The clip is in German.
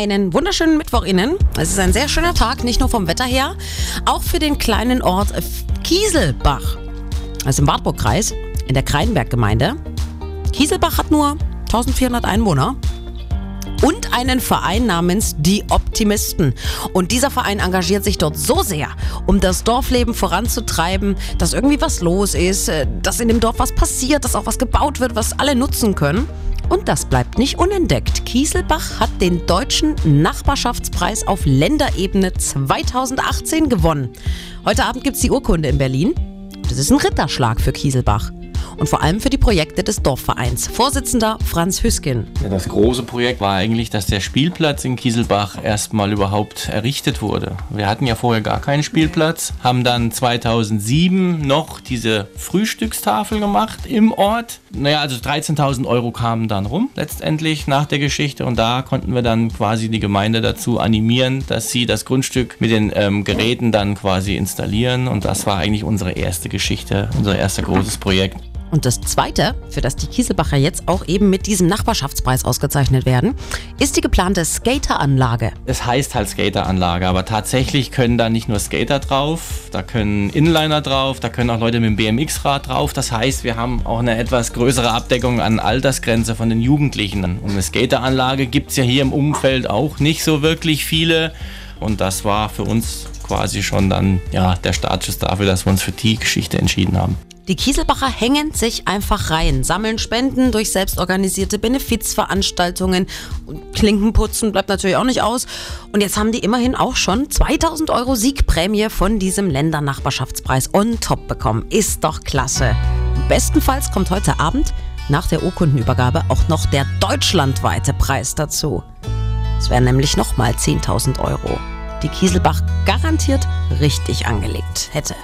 Einen wunderschönen Mittwoch Ihnen. Es ist ein sehr schöner Tag, nicht nur vom Wetter her, auch für den kleinen Ort Kieselbach. Ist im Wartburg-Kreis, in der Kreinberg-Gemeinde. Kieselbach hat nur 1400 Einwohner und einen Verein namens Die Optimisten. Und dieser Verein engagiert sich dort so sehr, um das Dorfleben voranzutreiben, dass irgendwie was los ist, äh, dass in dem Dorf was passiert, dass auch was gebaut wird, was alle nutzen können. Und das bleibt nicht unentdeckt. Kieselbach hat den deutschen Nachbarschaftspreis auf Länderebene 2018 gewonnen. Heute Abend gibt es die Urkunde in Berlin. Das ist ein Ritterschlag für Kieselbach und vor allem für die Projekte des Dorfvereins. Vorsitzender Franz Hüskin. Das große Projekt war eigentlich, dass der Spielplatz in Kieselbach erstmal überhaupt errichtet wurde. Wir hatten ja vorher gar keinen Spielplatz, haben dann 2007 noch diese Frühstückstafel gemacht im Ort. Naja, also 13.000 Euro kamen dann rum letztendlich nach der Geschichte und da konnten wir dann quasi die Gemeinde dazu animieren, dass sie das Grundstück mit den ähm, Geräten dann quasi installieren und das war eigentlich unsere erste Geschichte, unser erster großes Projekt. Und das Zweite, für das die Kieselbacher jetzt auch eben mit diesem Nachbarschaftspreis ausgezeichnet werden, ist die geplante Skateranlage. Es heißt halt Skateranlage, aber tatsächlich können da nicht nur Skater drauf, da können Inliner drauf, da können auch Leute mit dem BMX-Rad drauf. Das heißt, wir haben auch eine etwas größere Abdeckung an Altersgrenze von den Jugendlichen. Und eine Skateranlage gibt es ja hier im Umfeld auch nicht so wirklich viele. Und das war für uns quasi schon dann ja, der Startschuss dafür, dass wir uns für die Geschichte entschieden haben. Die Kieselbacher hängen sich einfach rein, sammeln Spenden durch selbstorganisierte Benefizveranstaltungen. Klinkenputzen bleibt natürlich auch nicht aus. Und jetzt haben die immerhin auch schon 2000 Euro Siegprämie von diesem Ländernachbarschaftspreis on top bekommen. Ist doch klasse. Bestenfalls kommt heute Abend nach der Urkundenübergabe auch noch der deutschlandweite Preis dazu. Es wären nämlich nochmal 10.000 Euro, die Kieselbach garantiert richtig angelegt hätte.